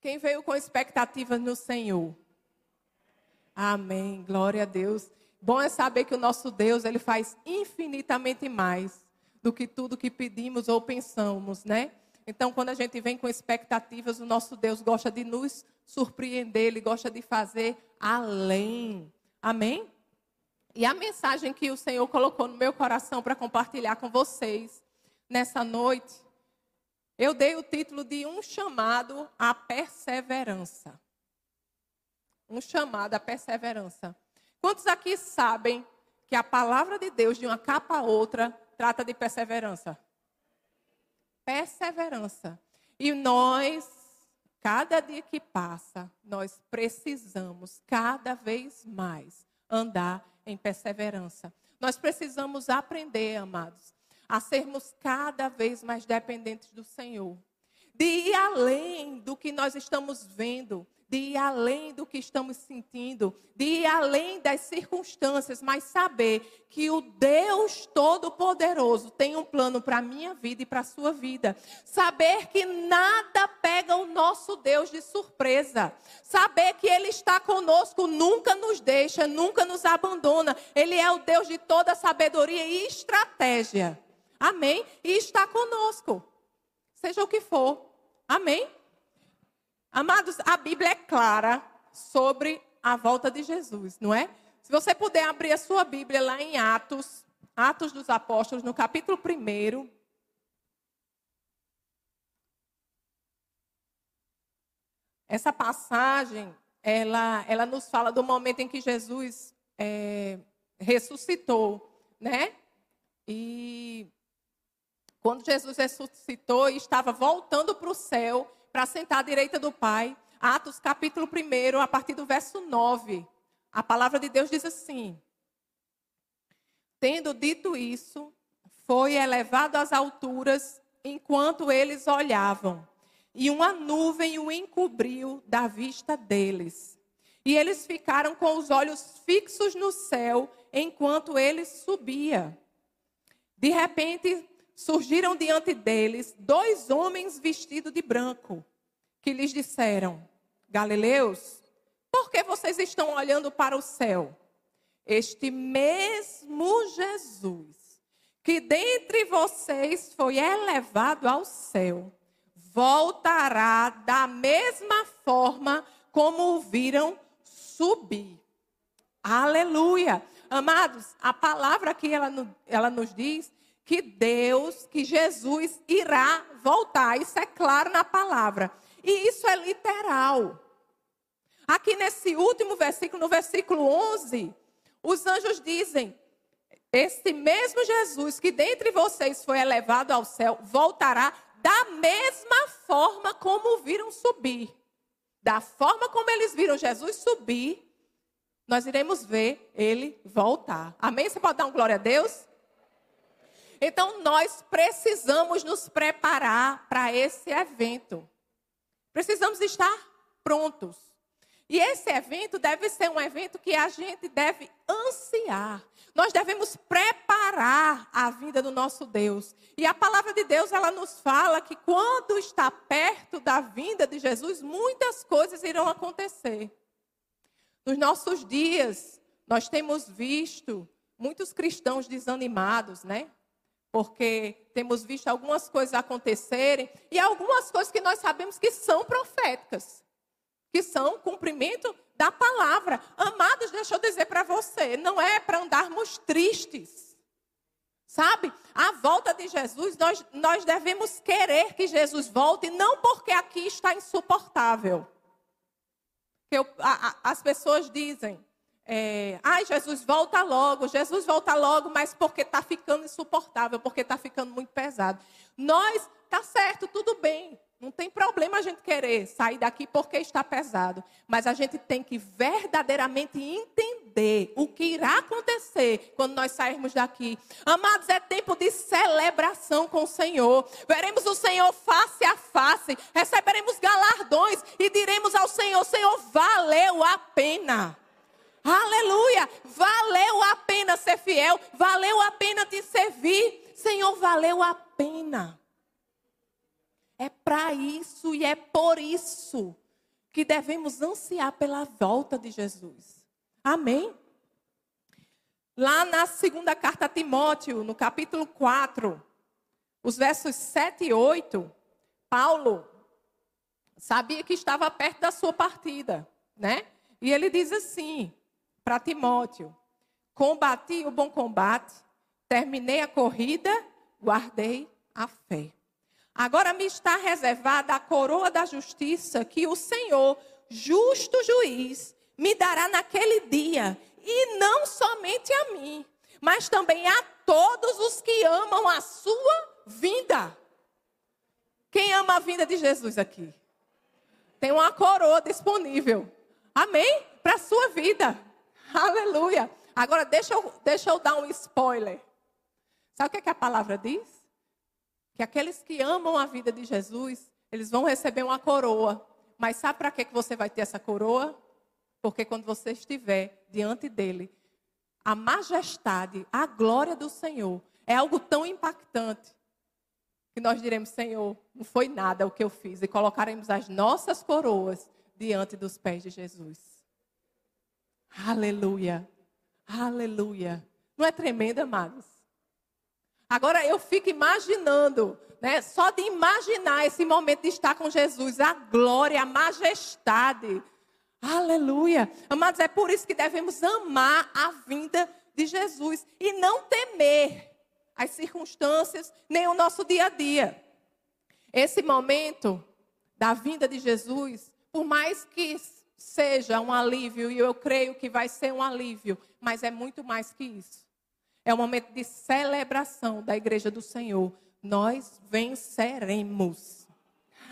Quem veio com expectativas no Senhor? Amém. Glória a Deus. Bom é saber que o nosso Deus, ele faz infinitamente mais do que tudo que pedimos ou pensamos, né? Então, quando a gente vem com expectativas, o nosso Deus gosta de nos surpreender, ele gosta de fazer além. Amém? E a mensagem que o Senhor colocou no meu coração para compartilhar com vocês nessa noite, eu dei o título de Um Chamado à Perseverança. Um chamado à perseverança. Quantos aqui sabem que a palavra de Deus, de uma capa a outra, trata de perseverança? Perseverança. E nós, cada dia que passa, nós precisamos cada vez mais andar em perseverança. Nós precisamos aprender, amados, a sermos cada vez mais dependentes do Senhor. De ir além do que nós estamos vendo, de ir além do que estamos sentindo, de ir além das circunstâncias, mas saber que o Deus Todo-Poderoso tem um plano para a minha vida e para a sua vida. Saber que nada pega o nosso Deus de surpresa. Saber que Ele está conosco, nunca nos deixa, nunca nos abandona. Ele é o Deus de toda sabedoria e estratégia. Amém? E está conosco. Seja o que for. Amém? Amados, a Bíblia é clara sobre a volta de Jesus, não é? Se você puder abrir a sua Bíblia lá em Atos, Atos dos Apóstolos, no capítulo 1. Essa passagem, ela, ela nos fala do momento em que Jesus é, ressuscitou, né? E quando Jesus ressuscitou e estava voltando para o céu, para sentar à direita do Pai. Atos capítulo 1, a partir do verso 9. A palavra de Deus diz assim: Tendo dito isso, foi elevado às alturas enquanto eles olhavam, e uma nuvem o encobriu da vista deles. E eles ficaram com os olhos fixos no céu enquanto ele subia. De repente, surgiram diante deles dois homens vestidos de branco, que lhes disseram: Galileus, por que vocês estão olhando para o céu? Este mesmo Jesus, que dentre vocês foi elevado ao céu, voltará da mesma forma como o viram subir. Aleluia. Amados, a palavra que ela, ela nos diz que Deus, que Jesus irá voltar. Isso é claro na palavra. E isso é literal. Aqui nesse último versículo, no versículo 11, os anjos dizem: Este mesmo Jesus que dentre vocês foi elevado ao céu, voltará da mesma forma como viram subir. Da forma como eles viram Jesus subir, nós iremos ver ele voltar. Amém? Você pode dar um glória a Deus? Então nós precisamos nos preparar para esse evento. Precisamos estar prontos. E esse evento deve ser um evento que a gente deve ansiar. Nós devemos preparar a vida do nosso Deus. E a palavra de Deus, ela nos fala que quando está perto da vinda de Jesus, muitas coisas irão acontecer. Nos nossos dias, nós temos visto muitos cristãos desanimados, né? Porque temos visto algumas coisas acontecerem e algumas coisas que nós sabemos que são proféticas, que são cumprimento da palavra. Amados, deixa eu dizer para você, não é para andarmos tristes. Sabe? A volta de Jesus, nós, nós devemos querer que Jesus volte, não porque aqui está insuportável. Eu, a, a, as pessoas dizem, é, ai, Jesus, volta logo, Jesus volta logo, mas porque está ficando insuportável, porque está ficando muito pesado. Nós, tá certo, tudo bem, não tem problema a gente querer sair daqui porque está pesado, mas a gente tem que verdadeiramente entender o que irá acontecer quando nós sairmos daqui. Amados, é tempo de celebração com o Senhor. Veremos o Senhor face a face, receberemos galardões e diremos ao Senhor: Senhor, valeu a pena. Aleluia! Valeu a pena ser fiel, valeu a pena te servir. Senhor, valeu a pena. É para isso e é por isso que devemos ansiar pela volta de Jesus. Amém? Lá na segunda carta a Timóteo, no capítulo 4, os versos 7 e 8, Paulo sabia que estava perto da sua partida, né? E ele diz assim para Timóteo: Combati o bom combate, terminei a corrida, guardei a fé. Agora me está reservada a coroa da justiça que o Senhor, justo juiz, me dará naquele dia, e não somente a mim, mas também a todos os que amam a sua vinda. Quem ama a vinda de Jesus aqui? Tem uma coroa disponível. Amém? Para a sua vida. Aleluia. Agora deixa eu, deixa eu dar um spoiler. Sabe o que, é que a palavra diz? que aqueles que amam a vida de Jesus, eles vão receber uma coroa. Mas sabe para que você vai ter essa coroa? Porque quando você estiver diante dele, a majestade, a glória do Senhor é algo tão impactante que nós diremos: Senhor, não foi nada o que eu fiz, e colocaremos as nossas coroas diante dos pés de Jesus. Aleluia, aleluia. Não é tremendo, amados? Agora eu fico imaginando, né? Só de imaginar esse momento de estar com Jesus, a glória, a majestade. Aleluia. Amados, é por isso que devemos amar a vinda de Jesus e não temer as circunstâncias, nem o nosso dia a dia. Esse momento da vinda de Jesus, por mais que seja um alívio, e eu creio que vai ser um alívio, mas é muito mais que isso. É um momento de celebração da igreja do Senhor. Nós venceremos.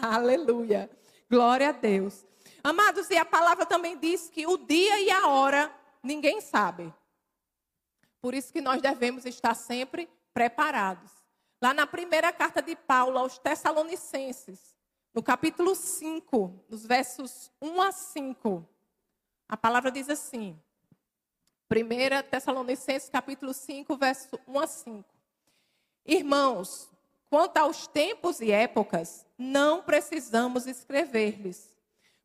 Aleluia. Glória a Deus. Amados, e a palavra também diz que o dia e a hora ninguém sabe. Por isso que nós devemos estar sempre preparados. Lá na primeira carta de Paulo aos Tessalonicenses, no capítulo 5, nos versos 1 a 5, a palavra diz assim: 1 Tessalonicenses capítulo 5, verso 1 a 5. Irmãos, quanto aos tempos e épocas, não precisamos escrever-lhes,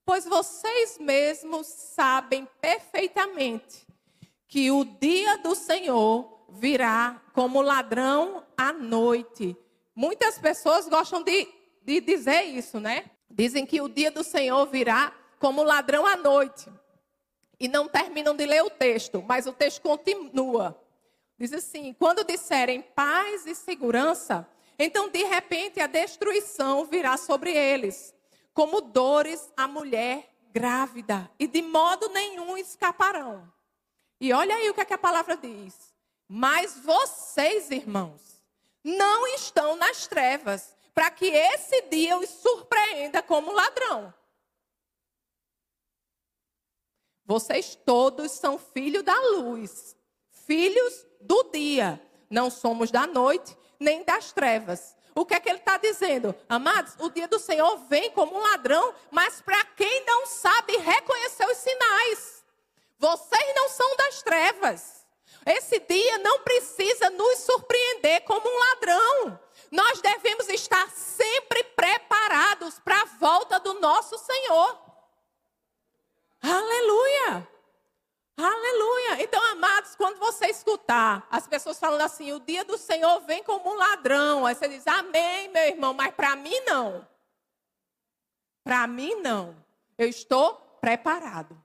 pois vocês mesmos sabem perfeitamente que o dia do Senhor virá como ladrão à noite. Muitas pessoas gostam de, de dizer isso, né? Dizem que o dia do Senhor virá como ladrão à noite e não terminam de ler o texto, mas o texto continua. Diz assim: quando disserem paz e segurança, então de repente a destruição virá sobre eles, como dores à mulher grávida, e de modo nenhum escaparão. E olha aí o que, é que a palavra diz. Mas vocês, irmãos, não estão nas trevas, para que esse dia os surpreenda como ladrão. Vocês todos são filhos da luz, filhos do dia. Não somos da noite nem das trevas. O que é que ele está dizendo? Amados, o dia do Senhor vem como um ladrão, mas para quem não sabe reconhecer os sinais, vocês não são das trevas. Esse dia não precisa nos surpreender como um ladrão. Nós devemos estar sempre preparados para a volta do nosso Senhor. Aleluia! Aleluia! Então, amados, quando você escutar as pessoas falando assim, o dia do Senhor vem como um ladrão, aí você diz, amém, meu irmão, mas para mim não. Para mim não. Eu estou preparado.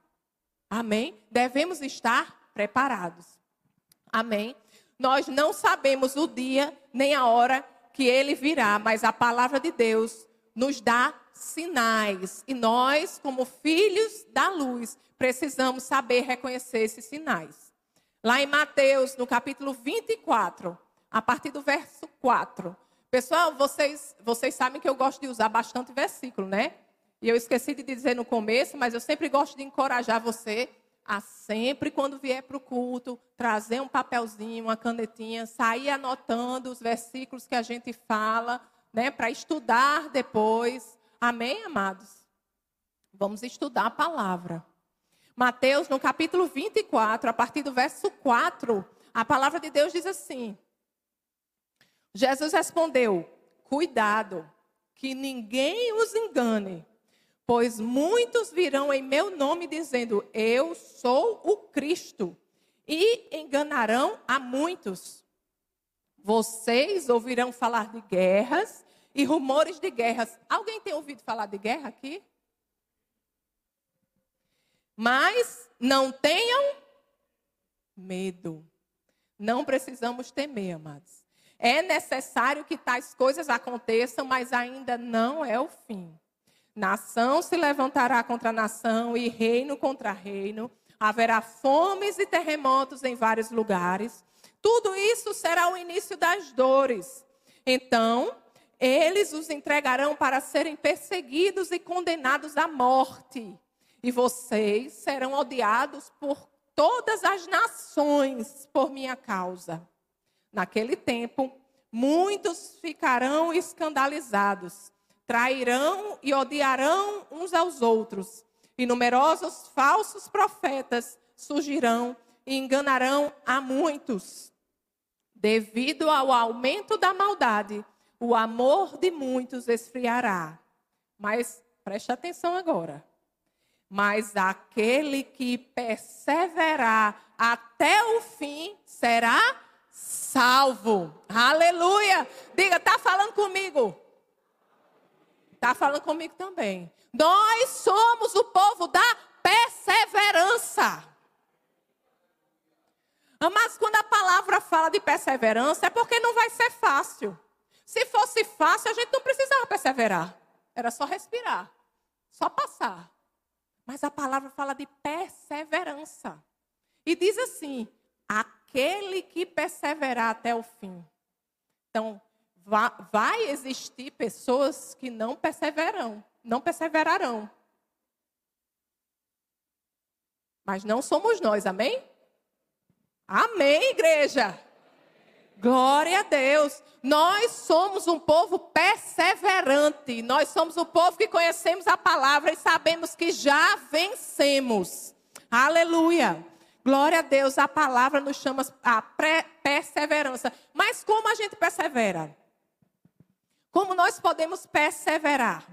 Amém? Devemos estar preparados. Amém? Nós não sabemos o dia nem a hora que ele virá, mas a palavra de Deus nos dá sinais. E nós, como filhos da luz, precisamos saber reconhecer esses sinais. Lá em Mateus, no capítulo 24, a partir do verso 4. Pessoal, vocês, vocês sabem que eu gosto de usar bastante versículo, né? E eu esqueci de dizer no começo, mas eu sempre gosto de encorajar você a sempre, quando vier para o culto, trazer um papelzinho, uma canetinha, sair anotando os versículos que a gente fala, né? Para estudar depois. Amém, amados? Vamos estudar a palavra. Mateus, no capítulo 24, a partir do verso 4, a palavra de Deus diz assim: Jesus respondeu: Cuidado, que ninguém os engane, Pois muitos virão em meu nome dizendo: Eu sou o Cristo, e enganarão a muitos. Vocês ouvirão falar de guerras e rumores de guerras. Alguém tem ouvido falar de guerra aqui? Mas não tenham medo. Não precisamos temer, amados. É necessário que tais coisas aconteçam, mas ainda não é o fim. Nação se levantará contra nação e reino contra reino. Haverá fomes e terremotos em vários lugares. Tudo isso será o início das dores. Então, eles os entregarão para serem perseguidos e condenados à morte. E vocês serão odiados por todas as nações por minha causa. Naquele tempo, muitos ficarão escandalizados, trairão e odiarão uns aos outros, e numerosos falsos profetas surgirão e enganarão a muitos. Devido ao aumento da maldade, o amor de muitos esfriará. Mas preste atenção agora. Mas aquele que perseverar até o fim será salvo. Aleluia! Diga, tá falando comigo? Tá falando comigo também. Nós somos o povo da perseverança. Mas quando a palavra fala de perseverança, é porque não vai ser fácil. Se fosse fácil, a gente não precisava perseverar. Era só respirar, só passar. Mas a palavra fala de perseverança. E diz assim: aquele que perseverar até o fim. Então, vai existir pessoas que não perseverarão, não perseverarão. Mas não somos nós, amém? Amém, igreja. Glória a Deus. Nós somos um povo perseverante. Nós somos o povo que conhecemos a palavra e sabemos que já vencemos. Aleluia. Glória a Deus. A palavra nos chama a perseverança. Mas como a gente persevera? Como nós podemos perseverar?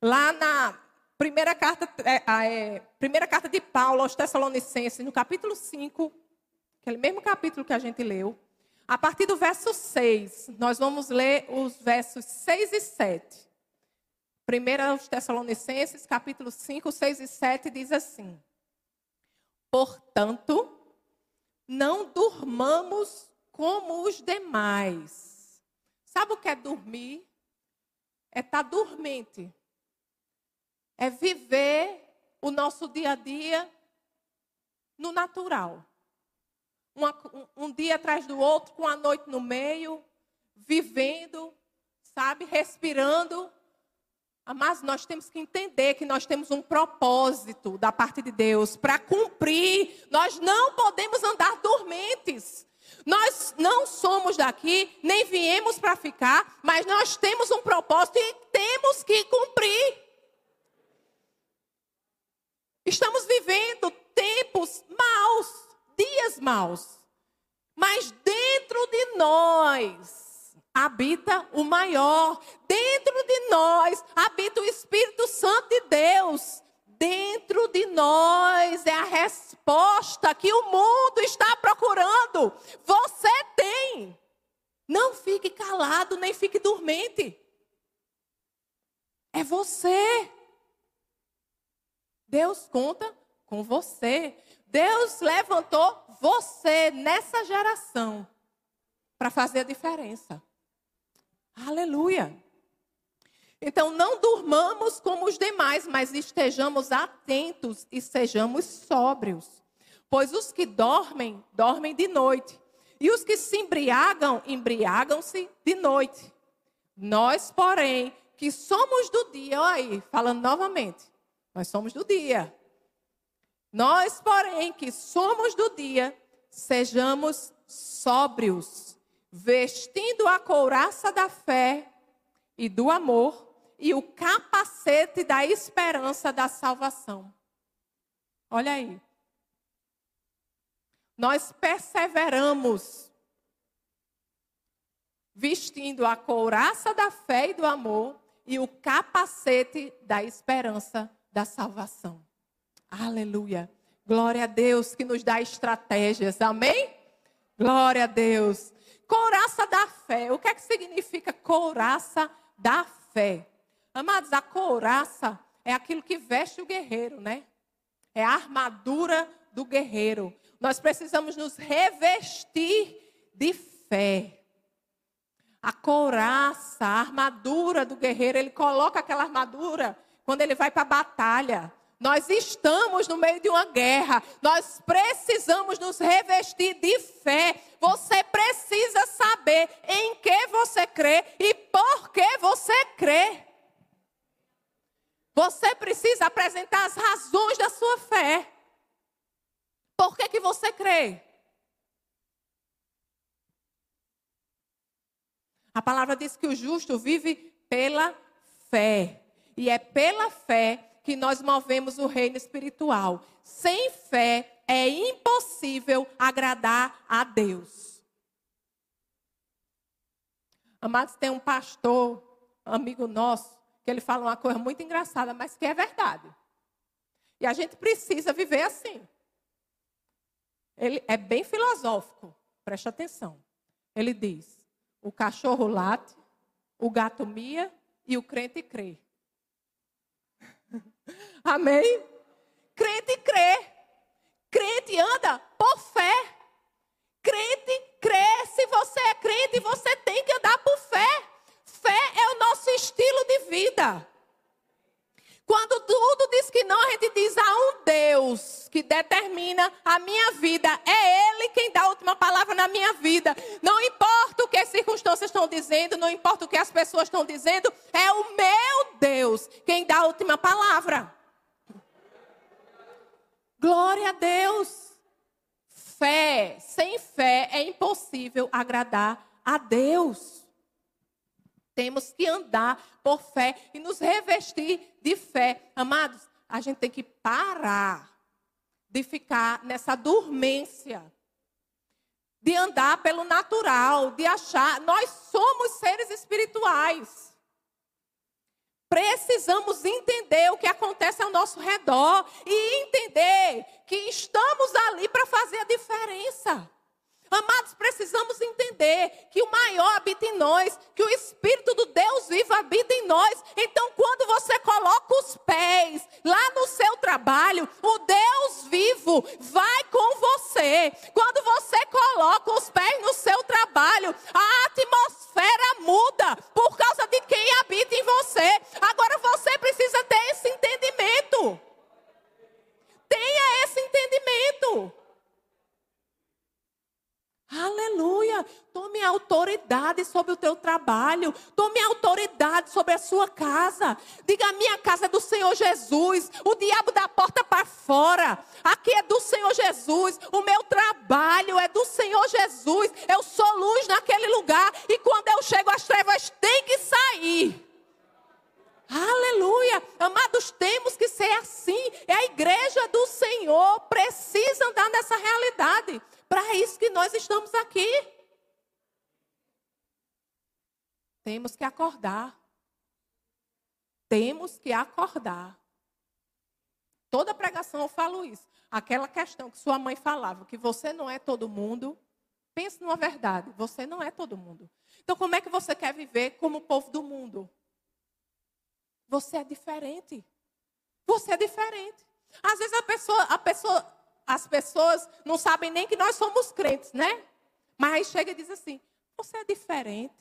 Lá na primeira carta, é, é, primeira carta de Paulo aos Tessalonicenses, no capítulo 5, aquele mesmo capítulo que a gente leu. A partir do verso 6, nós vamos ler os versos 6 e 7. 1 Tessalonicenses, capítulo 5, 6 e 7 diz assim: Portanto, não durmamos como os demais. Sabe o que é dormir? É estar tá dormente. É viver o nosso dia a dia no natural uma, um, um dia atrás do outro, com a noite no meio, vivendo, sabe, respirando. Mas nós temos que entender que nós temos um propósito da parte de Deus para cumprir. Nós não podemos andar dormentes. Nós não somos daqui, nem viemos para ficar, mas nós temos um propósito e temos que cumprir. Estamos vivendo tempos maus dias maus. Mas dentro de nós habita o maior. Dentro de nós habita o Espírito Santo de Deus. Dentro de nós é a resposta que o mundo está procurando. Você tem. Não fique calado, nem fique dormente. É você. Deus conta com você. Deus levantou você nessa geração para fazer a diferença. Aleluia. Então não durmamos como os demais, mas estejamos atentos e sejamos sóbrios. Pois os que dormem, dormem de noite. E os que se embriagam, embriagam-se de noite. Nós, porém, que somos do dia, olha aí, falando novamente, nós somos do dia. Nós, porém, que somos do dia, sejamos sóbrios, vestindo a couraça da fé e do amor e o capacete da esperança da salvação. Olha aí. Nós perseveramos vestindo a couraça da fé e do amor e o capacete da esperança da salvação. Aleluia. Glória a Deus que nos dá estratégias. Amém? Glória a Deus. Couraça da fé. O que é que significa couraça da fé? Amados, a couraça é aquilo que veste o guerreiro, né? É a armadura do guerreiro. Nós precisamos nos revestir de fé. A couraça, a armadura do guerreiro, ele coloca aquela armadura quando ele vai para a batalha. Nós estamos no meio de uma guerra. Nós precisamos nos revestir de fé. Você precisa saber em que você crê e por que você crê. Você precisa apresentar as razões da sua fé. Por que, que você crê? A palavra diz que o justo vive pela fé. E é pela fé que nós movemos o reino espiritual. Sem fé é impossível agradar a Deus. Amados, tem um pastor, amigo nosso, que ele fala uma coisa muito engraçada, mas que é verdade. E a gente precisa viver assim. Ele é bem filosófico, preste atenção. Ele diz: o cachorro late, o gato mia e o crente crê. Amém? Crente crê. Crente anda por fé. Crente crê. Se você é crente, você tem que andar por fé. Fé é o nosso estilo de vida. Quando tudo diz que não, a gente diz há um Deus que determina a minha vida. É Ele quem dá a última palavra na minha vida. Não importa o que as circunstâncias estão dizendo, não importa o que as pessoas estão dizendo, é o meu Deus quem dá a última palavra. Glória a Deus. Fé, sem fé é impossível agradar a Deus. Temos que andar por fé e nos revestir de fé. Amados, a gente tem que parar de ficar nessa dormência, de andar pelo natural, de achar. Nós somos seres espirituais. Precisamos entender o que acontece ao nosso redor e entender que estamos ali para fazer a diferença. Amados, precisamos entender que o maior habita em nós, que o Espírito do Deus vivo habita em nós. Então, quando você coloca os pés lá no seu trabalho, o Deus vivo vai com você. Quando você coloca os pés no seu trabalho, a atmosfera muda por causa de quem habita em você. Agora você precisa ter esse entendimento. Tenha esse entendimento. Aleluia. Tome autoridade sobre o teu trabalho. Tome autoridade sobre a sua casa. Diga: a minha casa é do Senhor Jesus. O diabo da porta para fora. Aqui é do Senhor Jesus. O meu trabalho é do Senhor Jesus. Eu sou luz naquele lugar. E quando eu chego, as trevas têm que sair. Aleluia. Amados, temos que ser assim. É a igreja do Senhor. Precisa andar nessa realidade. Para isso que nós estamos aqui. Temos que acordar. Temos que acordar. Toda pregação eu falo isso. Aquela questão que sua mãe falava, que você não é todo mundo. Pense numa verdade, você não é todo mundo. Então, como é que você quer viver como o povo do mundo? Você é diferente. Você é diferente. Às vezes a pessoa, a pessoa as pessoas não sabem nem que nós somos crentes, né? Mas aí chega e diz assim: você é diferente.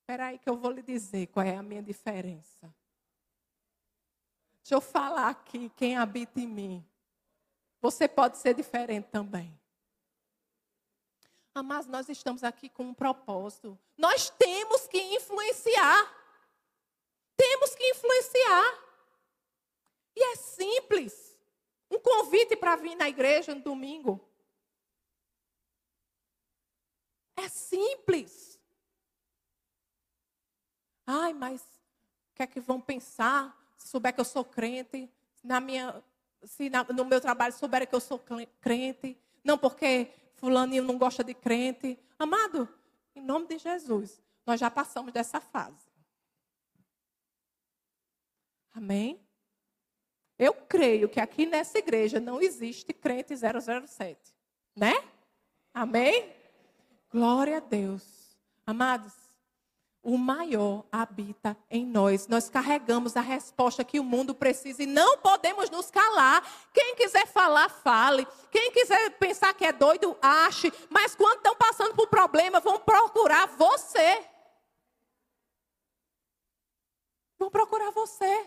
Espera aí que eu vou lhe dizer qual é a minha diferença. Deixa eu falar aqui quem habita em mim. Você pode ser diferente também. Ah, mas nós estamos aqui com um propósito. Nós temos que influenciar. Temos que influenciar. E é simples. Um convite para vir na igreja no domingo. É simples. Ai, mas o que é que vão pensar souber que eu sou crente? Na minha, se na, no meu trabalho souberem que eu sou crente? Não porque fulaninho não gosta de crente. Amado, em nome de Jesus, nós já passamos dessa fase. Amém? Eu creio que aqui nessa igreja não existe crente 007, né? Amém? Glória a Deus. Amados, o maior habita em nós. Nós carregamos a resposta que o mundo precisa e não podemos nos calar. Quem quiser falar, fale. Quem quiser pensar que é doido, ache. Mas quando estão passando por problema, vão procurar você. Vão procurar você.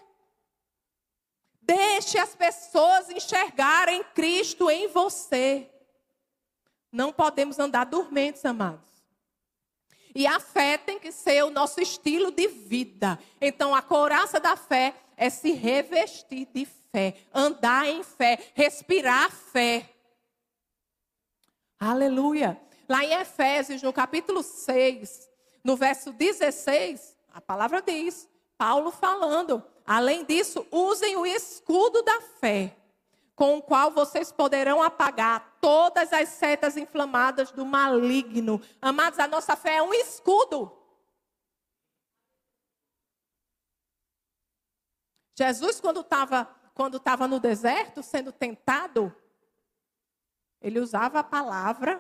Deixe as pessoas enxergarem Cristo em você. Não podemos andar dormentes, amados. E a fé tem que ser o nosso estilo de vida. Então, a couraça da fé é se revestir de fé, andar em fé, respirar fé. Aleluia. Lá em Efésios, no capítulo 6, no verso 16, a palavra diz: Paulo falando. Além disso, usem o escudo da fé, com o qual vocês poderão apagar todas as setas inflamadas do maligno. Amados, a nossa fé é um escudo. Jesus, quando estava quando tava no deserto, sendo tentado, ele usava a palavra,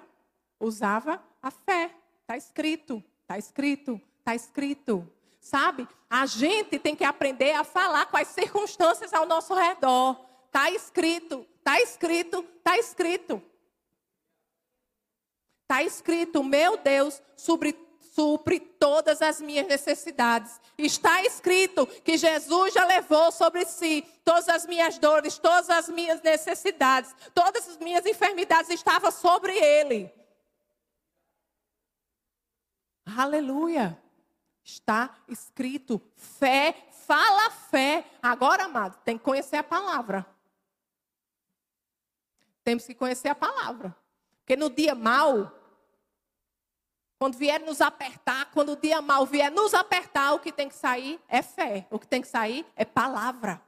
usava a fé. Está escrito, está escrito, está escrito. Sabe? A gente tem que aprender a falar com as circunstâncias ao nosso redor. Está escrito, está escrito, está escrito. Está escrito, meu Deus, supre, supre todas as minhas necessidades. Está escrito que Jesus já levou sobre si todas as minhas dores, todas as minhas necessidades, todas as minhas enfermidades estavam sobre ele. Aleluia. Está escrito fé, fala fé. Agora, amado, tem que conhecer a palavra. Temos que conhecer a palavra. Porque no dia mal, quando vier nos apertar, quando o dia mal vier nos apertar, o que tem que sair é fé. O que tem que sair é palavra.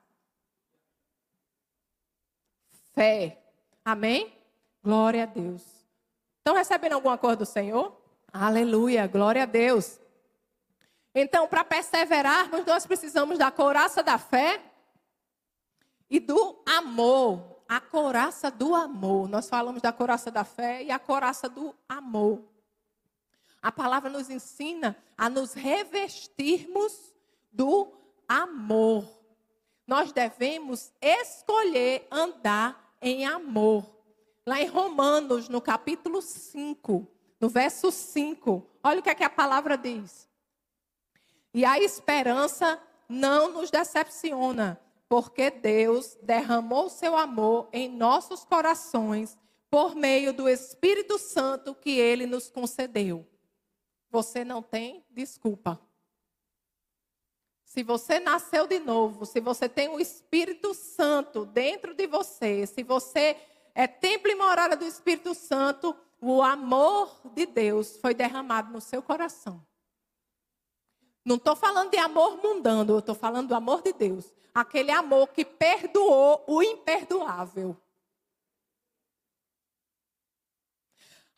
Fé. Amém? Glória a Deus. Estão recebendo alguma coisa do Senhor? Aleluia, glória a Deus. Então, para perseverarmos, nós precisamos da couraça da fé e do amor. A couraça do amor. Nós falamos da couraça da fé e a couraça do amor. A palavra nos ensina a nos revestirmos do amor. Nós devemos escolher andar em amor. Lá em Romanos, no capítulo 5, no verso 5, olha o que, é que a palavra diz. E a esperança não nos decepciona, porque Deus derramou seu amor em nossos corações por meio do Espírito Santo que ele nos concedeu. Você não tem desculpa. Se você nasceu de novo, se você tem o Espírito Santo dentro de você, se você é templo e morada do Espírito Santo, o amor de Deus foi derramado no seu coração. Não estou falando de amor mundano, eu estou falando do amor de Deus. Aquele amor que perdoou o imperdoável.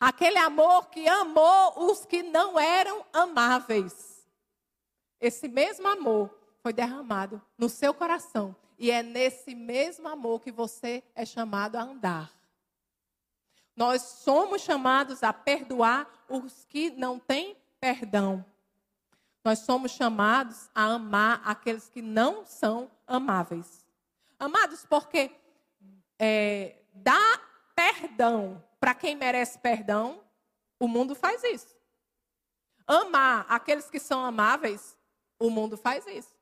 Aquele amor que amou os que não eram amáveis. Esse mesmo amor foi derramado no seu coração. E é nesse mesmo amor que você é chamado a andar. Nós somos chamados a perdoar os que não têm perdão. Nós somos chamados a amar aqueles que não são amáveis. Amados, porque é, dar perdão para quem merece perdão, o mundo faz isso. Amar aqueles que são amáveis, o mundo faz isso.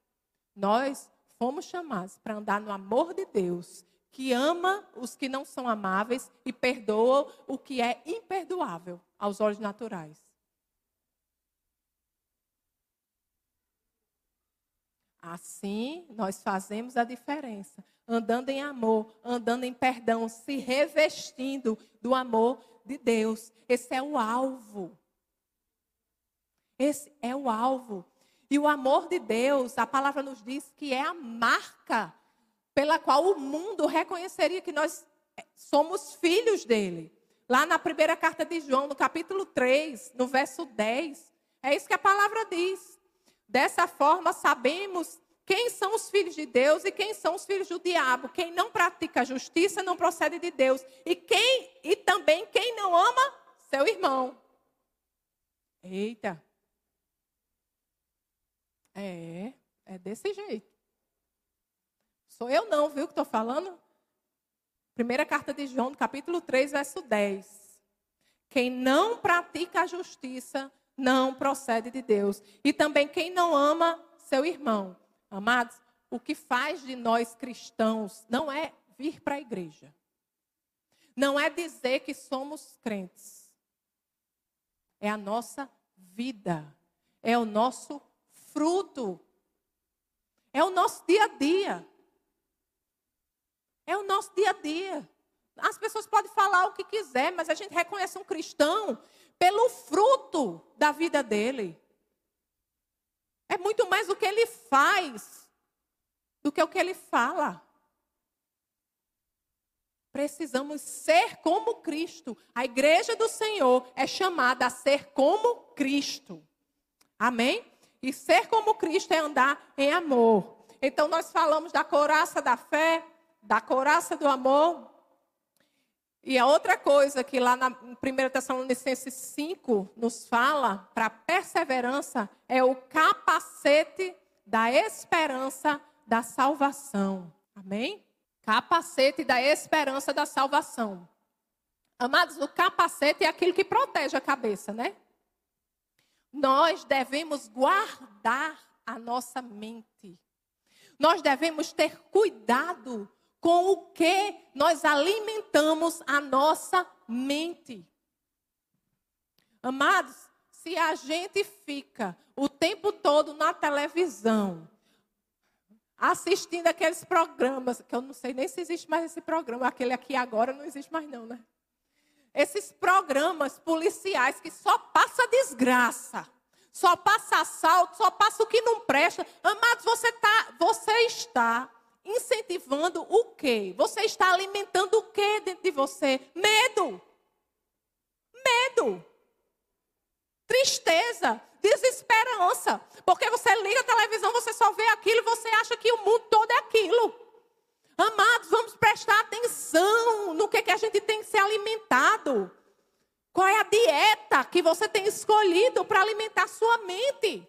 Nós fomos chamados para andar no amor de Deus, que ama os que não são amáveis e perdoa o que é imperdoável aos olhos naturais. Assim, nós fazemos a diferença, andando em amor, andando em perdão, se revestindo do amor de Deus. Esse é o alvo. Esse é o alvo. E o amor de Deus, a palavra nos diz que é a marca pela qual o mundo reconheceria que nós eh, somos filhos dele. Lá na primeira carta de João, no capítulo 3, no verso 10, É isso que a palavra diz. Dessa forma, sabemos quem são os filhos de Deus e quem são os filhos do diabo. Quem não pratica a justiça não procede de Deus. E quem e também quem não ama seu irmão. Eita. É, é desse jeito. Sou eu não, viu que estou falando? Primeira carta de João, capítulo 3, verso 10. Quem não pratica a justiça não procede de Deus. E também quem não ama seu irmão. Amados, o que faz de nós cristãos não é vir para a igreja. Não é dizer que somos crentes. É a nossa vida. É o nosso fruto. É o nosso dia a dia. É o nosso dia a dia. As pessoas podem falar o que quiser, mas a gente reconhece um cristão pelo fruto da vida dele. É muito mais o que ele faz do que o que ele fala. Precisamos ser como Cristo. A igreja do Senhor é chamada a ser como Cristo. Amém? E ser como Cristo é andar em amor. Então, nós falamos da coraça da fé, da coraça do amor. E a outra coisa que lá na 1 Tessalonicenses 5 nos fala, para perseverança, é o capacete da esperança da salvação. Amém? Capacete da esperança da salvação. Amados, o capacete é aquilo que protege a cabeça, né? Nós devemos guardar a nossa mente. Nós devemos ter cuidado com o que nós alimentamos a nossa mente. Amados, se a gente fica o tempo todo na televisão, assistindo aqueles programas, que eu não sei nem se existe mais esse programa, aquele aqui agora não existe mais não, né? Esses programas policiais que só passa desgraça, só passa assalto, só passa o que não presta. Amados, você, tá, você está incentivando o quê? Você está alimentando o quê dentro de você? Medo. Medo. Tristeza, desesperança. Porque você liga a televisão, você só vê aquilo e você acha que o mundo todo é aquilo. Amados, vamos prestar atenção no que, que a gente tem que ser alimentado. Qual é a dieta que você tem escolhido para alimentar sua mente?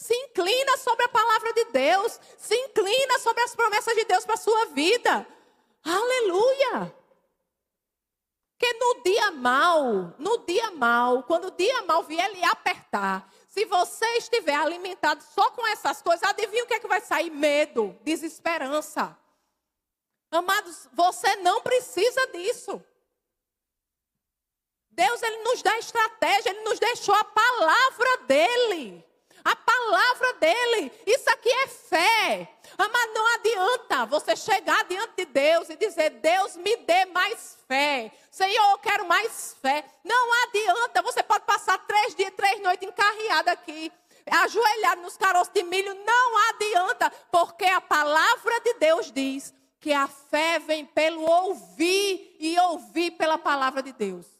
Se inclina sobre a palavra de Deus. Se inclina sobre as promessas de Deus para a sua vida. Aleluia! Que no dia mal, no dia mal, quando o dia mal vier lhe apertar, se você estiver alimentado só com essas coisas, adivinha o que é que vai sair? Medo, desesperança. Amados, você não precisa disso. Deus ele nos dá estratégia, ele nos deixou a palavra dele. A palavra dele. Isso aqui é fé. Mas não adianta você chegar diante de Deus e dizer: Deus, me dê mais fé. Senhor, eu quero mais fé. Não adianta. Você pode passar três dias, três noites encarreada aqui, ajoelhado nos caroços de milho. Não adianta, porque a palavra de Deus diz que a fé vem pelo ouvir e ouvir pela palavra de Deus.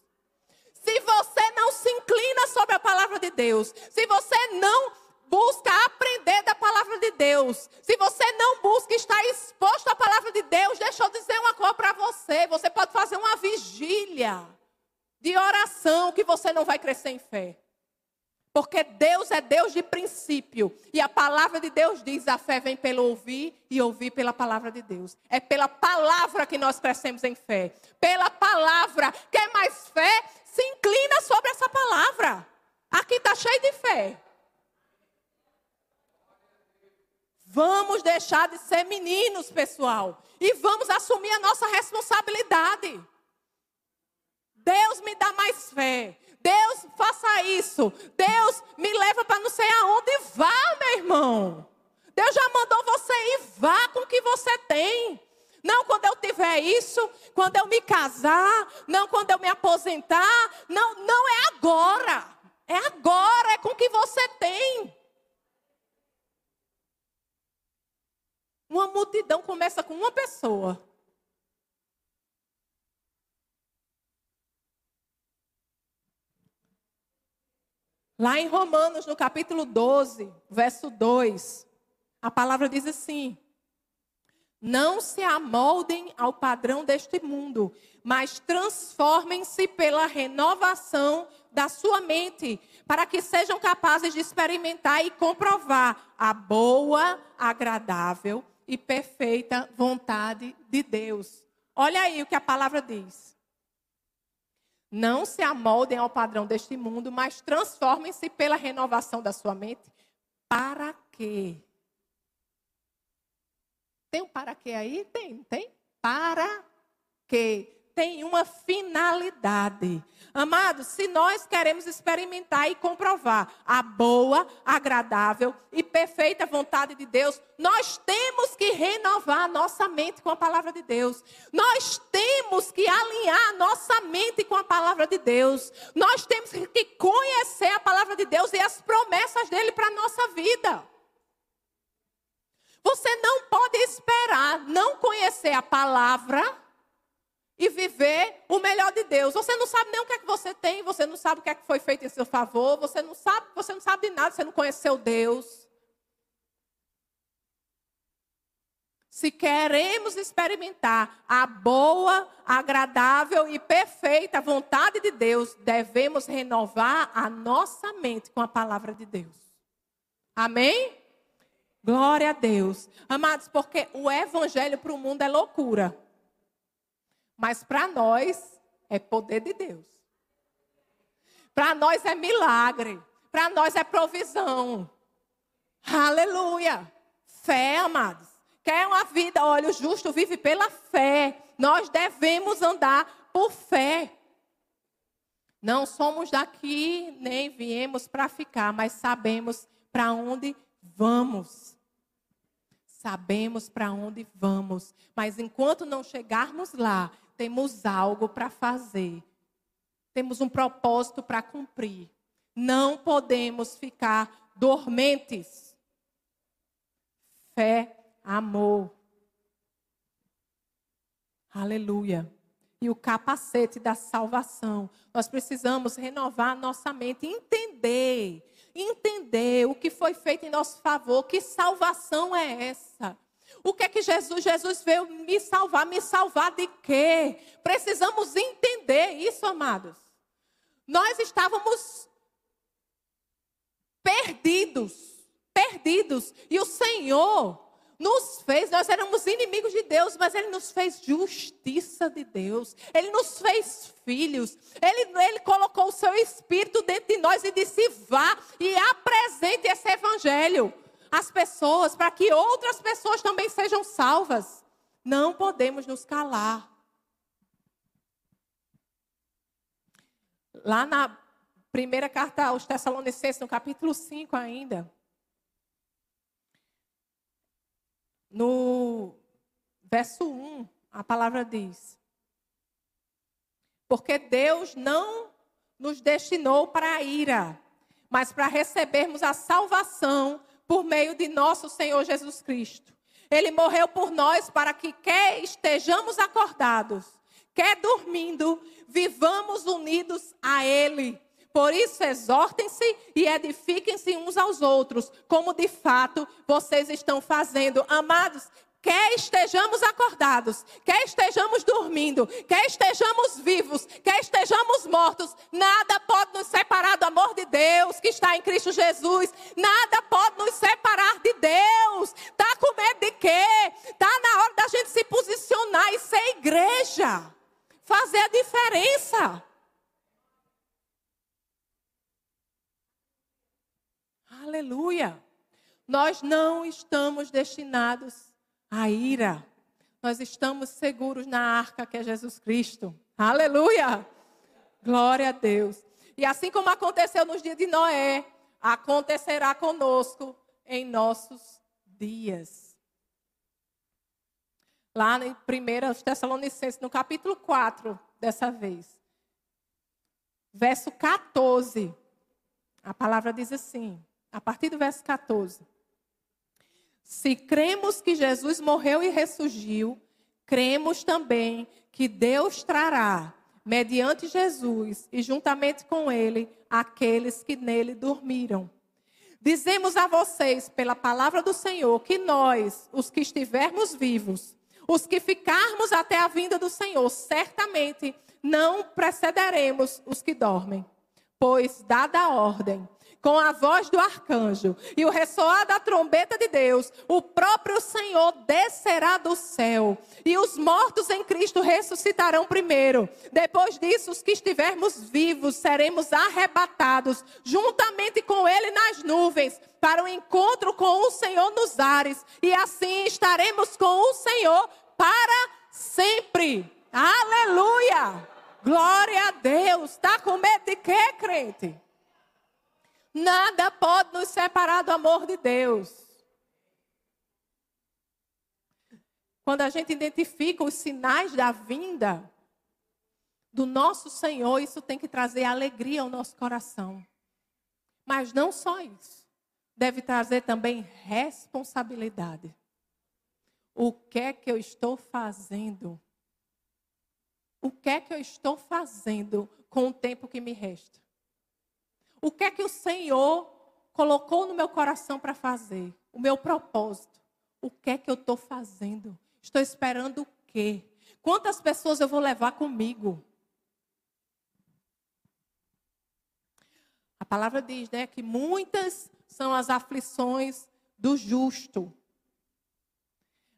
Se você não se inclina sobre a palavra de Deus, se você não busca aprender da palavra de Deus, se você não busca estar exposto à palavra de Deus, deixa eu dizer uma coisa para você: você pode fazer uma vigília de oração que você não vai crescer em fé. Porque Deus é Deus de princípio. E a palavra de Deus diz: a fé vem pelo ouvir e ouvir pela palavra de Deus. É pela palavra que nós crescemos em fé. Pela palavra. Quer mais fé? Se inclina sobre essa palavra. Aqui está cheio de fé. Vamos deixar de ser meninos, pessoal. E vamos assumir a nossa responsabilidade. Deus me dá mais fé. Deus, faça isso. Deus, me leva para não sei aonde. Vá, meu irmão. Deus já mandou você ir. Vá com o que você tem. Não quando eu tiver isso, quando eu me casar, não quando eu me aposentar. Não, não é agora. É agora, é com o que você tem. Uma multidão começa com uma pessoa. Lá em Romanos, no capítulo 12, verso 2, a palavra diz assim: Não se amoldem ao padrão deste mundo, mas transformem-se pela renovação da sua mente, para que sejam capazes de experimentar e comprovar a boa, agradável e perfeita vontade de Deus. Olha aí o que a palavra diz. Não se amoldem ao padrão deste mundo, mas transformem-se pela renovação da sua mente. Para quê? Tem um para quê aí? Tem, tem? Para quê? tem uma finalidade. Amados, se nós queremos experimentar e comprovar a boa, agradável e perfeita vontade de Deus, nós temos que renovar nossa mente com a palavra de Deus. Nós temos que alinhar nossa mente com a palavra de Deus. Nós temos que conhecer a palavra de Deus e as promessas dele para a nossa vida. Você não pode esperar não conhecer a palavra e viver o melhor de Deus. Você não sabe nem o que é que você tem, você não sabe o que é que foi feito em seu favor, você não sabe, você não sabe de nada, você não conheceu Deus. Se queremos experimentar a boa, agradável e perfeita vontade de Deus, devemos renovar a nossa mente com a palavra de Deus. Amém? Glória a Deus. Amados, porque o evangelho para o mundo é loucura. Mas para nós é poder de Deus. Para nós é milagre. Para nós é provisão. Aleluia. Fé, amados. Quer uma vida, olha, o justo vive pela fé. Nós devemos andar por fé. Não somos daqui, nem viemos para ficar, mas sabemos para onde vamos. Sabemos para onde vamos, mas enquanto não chegarmos lá, temos algo para fazer. Temos um propósito para cumprir. Não podemos ficar dormentes. Fé, amor. Aleluia. E o capacete da salvação. Nós precisamos renovar nossa mente, entender, entender o que foi feito em nosso favor, que salvação é essa? O que é que Jesus? Jesus veio me salvar. Me salvar de quê? Precisamos entender isso, amados. Nós estávamos perdidos, perdidos. E o Senhor nos fez, nós éramos inimigos de Deus, mas Ele nos fez justiça de Deus. Ele nos fez filhos. Ele, ele colocou o seu Espírito dentro de nós e disse: vá e apresente esse Evangelho as pessoas, para que outras pessoas também sejam salvas. Não podemos nos calar. Lá na primeira carta aos Tessalonicenses, no capítulo 5 ainda, no verso 1, a palavra diz: Porque Deus não nos destinou para a ira, mas para recebermos a salvação por meio de nosso Senhor Jesus Cristo. Ele morreu por nós para que, quer estejamos acordados, quer dormindo, vivamos unidos a Ele. Por isso, exortem-se e edifiquem-se uns aos outros, como de fato vocês estão fazendo. Amados, Quer estejamos acordados, quer estejamos dormindo, quer estejamos vivos, quer estejamos mortos, nada pode nos separar do amor de Deus que está em Cristo Jesus. Nada pode nos separar de Deus. Tá com medo de quê? Tá na hora da gente se posicionar e ser igreja. Fazer a diferença. Aleluia. Nós não estamos destinados a ira. Nós estamos seguros na arca que é Jesus Cristo. Aleluia! Glória a Deus. E assim como aconteceu nos dias de Noé, acontecerá conosco em nossos dias. Lá em 1 Tessalonicenses, no capítulo 4, dessa vez. Verso 14. A palavra diz assim, a partir do verso 14. Se cremos que Jesus morreu e ressurgiu, cremos também que Deus trará mediante Jesus e juntamente com ele aqueles que nele dormiram. Dizemos a vocês, pela palavra do Senhor, que nós, os que estivermos vivos, os que ficarmos até a vinda do Senhor, certamente não precederemos os que dormem. Pois, dada a ordem, com a voz do arcanjo e o ressoar da trombeta de Deus, o próprio Senhor descerá do céu e os mortos em Cristo ressuscitarão primeiro. Depois disso, os que estivermos vivos seremos arrebatados juntamente com Ele nas nuvens para o encontro com o Senhor nos ares e assim estaremos com o Senhor para sempre. Aleluia! Glória a Deus. Está com medo de quê, crente? Nada pode nos separar do amor de Deus. Quando a gente identifica os sinais da vinda do nosso Senhor, isso tem que trazer alegria ao nosso coração. Mas não só isso. Deve trazer também responsabilidade. O que é que eu estou fazendo? O que é que eu estou fazendo com o tempo que me resta? O que é que o Senhor colocou no meu coração para fazer? O meu propósito. O que é que eu estou fazendo? Estou esperando o quê? Quantas pessoas eu vou levar comigo? A palavra diz, né, que muitas são as aflições do justo.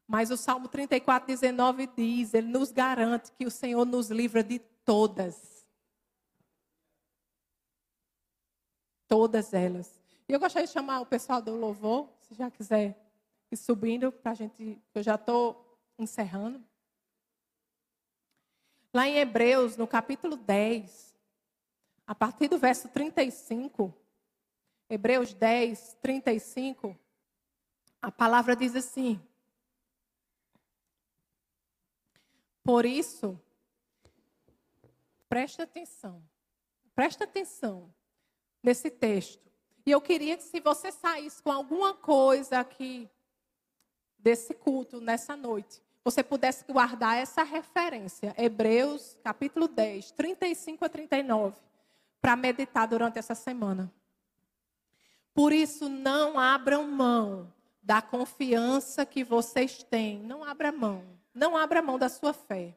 Mas o Salmo 34, 19 diz, ele nos garante que o Senhor nos livra de todas. Todas elas. E eu gostaria de chamar o pessoal do louvor, se já quiser ir subindo, para a gente. Eu já estou encerrando. Lá em Hebreus, no capítulo 10, a partir do verso 35, Hebreus 10, 35, a palavra diz assim: Por isso, presta atenção, presta atenção nesse texto. E eu queria que se você saísse com alguma coisa aqui desse culto nessa noite, você pudesse guardar essa referência, Hebreus capítulo 10, 35 a 39, para meditar durante essa semana. Por isso, não abram mão da confiança que vocês têm. Não abra mão. Não abra mão da sua fé.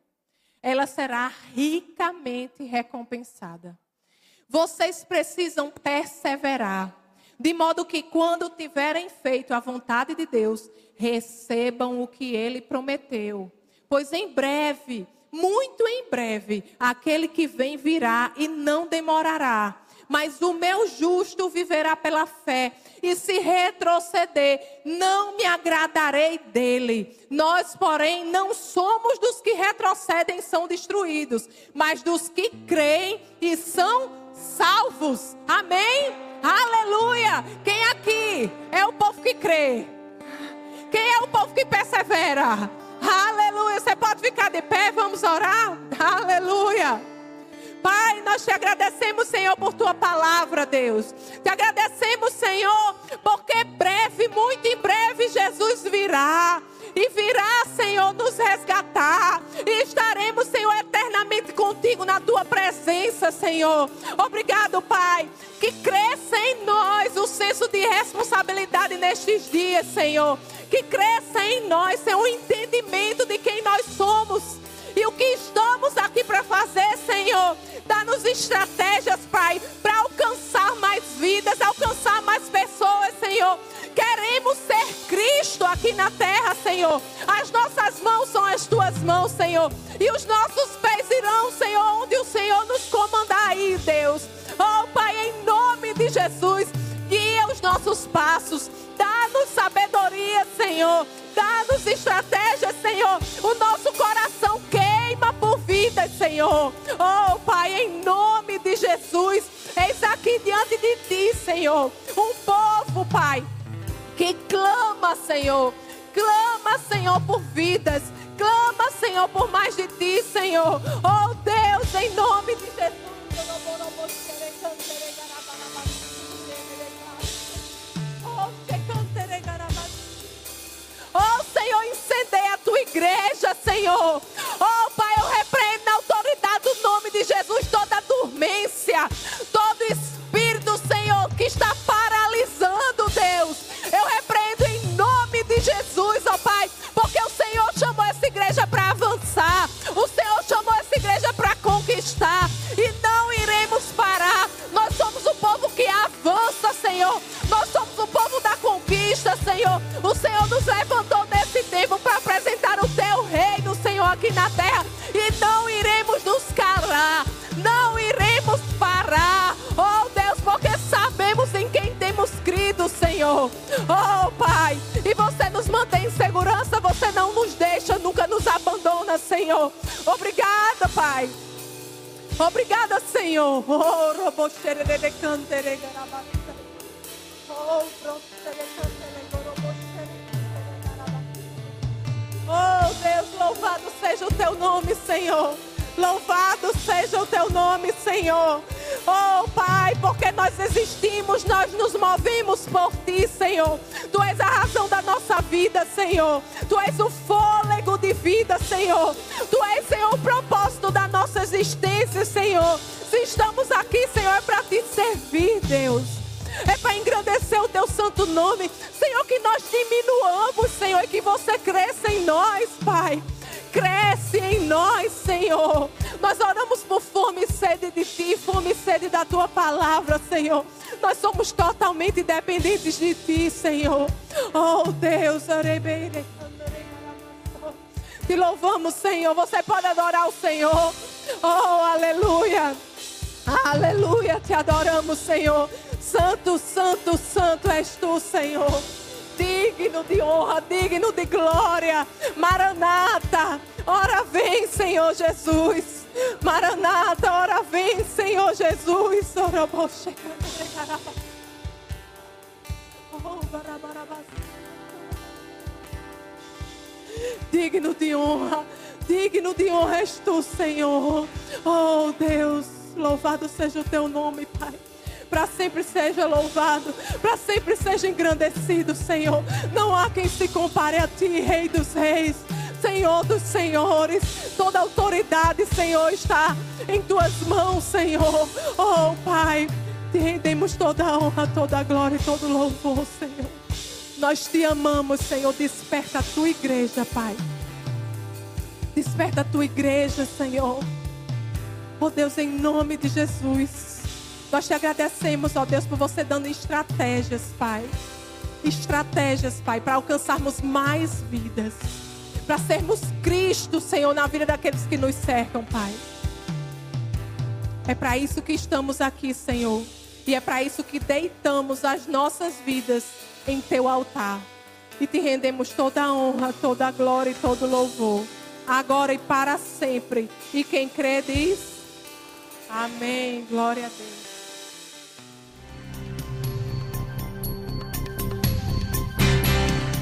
Ela será ricamente recompensada. Vocês precisam perseverar, de modo que quando tiverem feito a vontade de Deus, recebam o que ele prometeu. Pois em breve, muito em breve, aquele que vem virá e não demorará. Mas o meu justo viverá pela fé, e se retroceder, não me agradarei dele. Nós, porém, não somos dos que retrocedem e são destruídos, mas dos que creem e são salvos. Amém? Aleluia! Quem aqui é o povo que crê? Quem é o povo que persevera? Aleluia! Você pode ficar de pé, vamos orar? Aleluia! Pai, nós te agradecemos, Senhor, por tua palavra, Deus. Te agradecemos, Senhor, porque breve, muito em breve, Jesus virá e virá, Senhor, nos resgatar. E estaremos, Senhor, eternamente contigo na tua presença, Senhor. Obrigado, Pai. Que cresça em nós o senso de responsabilidade nestes dias, Senhor. Que cresça em nós, Senhor, o entendimento de quem nós somos. E o que estamos aqui para fazer, Senhor? Dá-nos estratégias, Pai, para alcançar mais vidas, alcançar mais pessoas, Senhor Queremos ser Cristo aqui na terra, Senhor. As nossas mãos são as tuas mãos, Senhor. E os nossos pés irão, Senhor, onde o Senhor nos comandar aí, Deus. Oh, Pai, em nome de Jesus, guia os nossos passos. Dá-nos sabedoria, Senhor. Dá-nos estratégias, Senhor. O nosso coração queima por vida, Senhor. Oh, Pai, em nome de Jesus. Eis aqui diante de Ti, Senhor. Um povo, Pai que clama, Senhor. Clama, Senhor, por vidas. Clama, Senhor, por mais de ti, Senhor. Oh Deus, em nome de Jesus. Oh Senhor, incendeia a tua igreja, Senhor. Oh Senhor. Nós somos o povo da conquista, Senhor. O Senhor nos levantou nesse tempo para apresentar o teu reino, Senhor, aqui na terra. E não iremos nos calar, não iremos parar. Oh Deus, porque sabemos em quem temos crido, Senhor. Oh Pai, e você nos mantém em segurança, você não nos deixa, nunca nos abandona, Senhor. Obrigada, Pai. Obrigada, Senhor. Oh, robô, Oh, Deus, louvado seja o teu nome, Senhor. Louvado seja o teu nome, Senhor. Oh, Pai, porque nós existimos, nós nos movemos por ti, Senhor. Tu és a razão da nossa vida, Senhor. Tu és o fôlego de vida, Senhor. Tu és, Senhor, o propósito da nossa existência, Senhor. Se estamos aqui, Senhor, é para te servir, Deus é para engrandecer o teu santo nome. Senhor, que nós diminuamos, Senhor, e que você cresça em nós, Pai. Cresce em nós, Senhor. Nós oramos por fome e sede de Ti, fome e sede da Tua palavra, Senhor. Nós somos totalmente dependentes de Ti, Senhor. Oh, Deus, te louvamos, Senhor. Você pode adorar o Senhor. Oh, aleluia. Aleluia. Te adoramos, Senhor. Santo, santo, santo és tu, Senhor digno de honra, digno de glória. Maranata, ora vem, Senhor Jesus. Maranata, ora vem, Senhor Jesus. Digno de honra, digno de honra és tu, Senhor. Oh Deus, louvado seja o teu nome, Pai para sempre seja louvado, para sempre seja engrandecido, Senhor. Não há quem se compare a Ti, Rei dos Reis. Senhor dos senhores, toda autoridade, Senhor, está em tuas mãos, Senhor. Oh, Pai, te rendemos toda a honra, toda a glória e todo o louvor, Senhor. Nós te amamos, Senhor. Desperta a tua igreja, Pai. Desperta a tua igreja, Senhor. Oh Deus, em nome de Jesus. Nós te agradecemos, ó Deus, por você dando estratégias, Pai. Estratégias, Pai, para alcançarmos mais vidas. Para sermos Cristo, Senhor, na vida daqueles que nos cercam, Pai. É para isso que estamos aqui, Senhor. E é para isso que deitamos as nossas vidas em teu altar. E te rendemos toda a honra, toda a glória e todo o louvor. Agora e para sempre. E quem crê diz: Amém. Glória a Deus.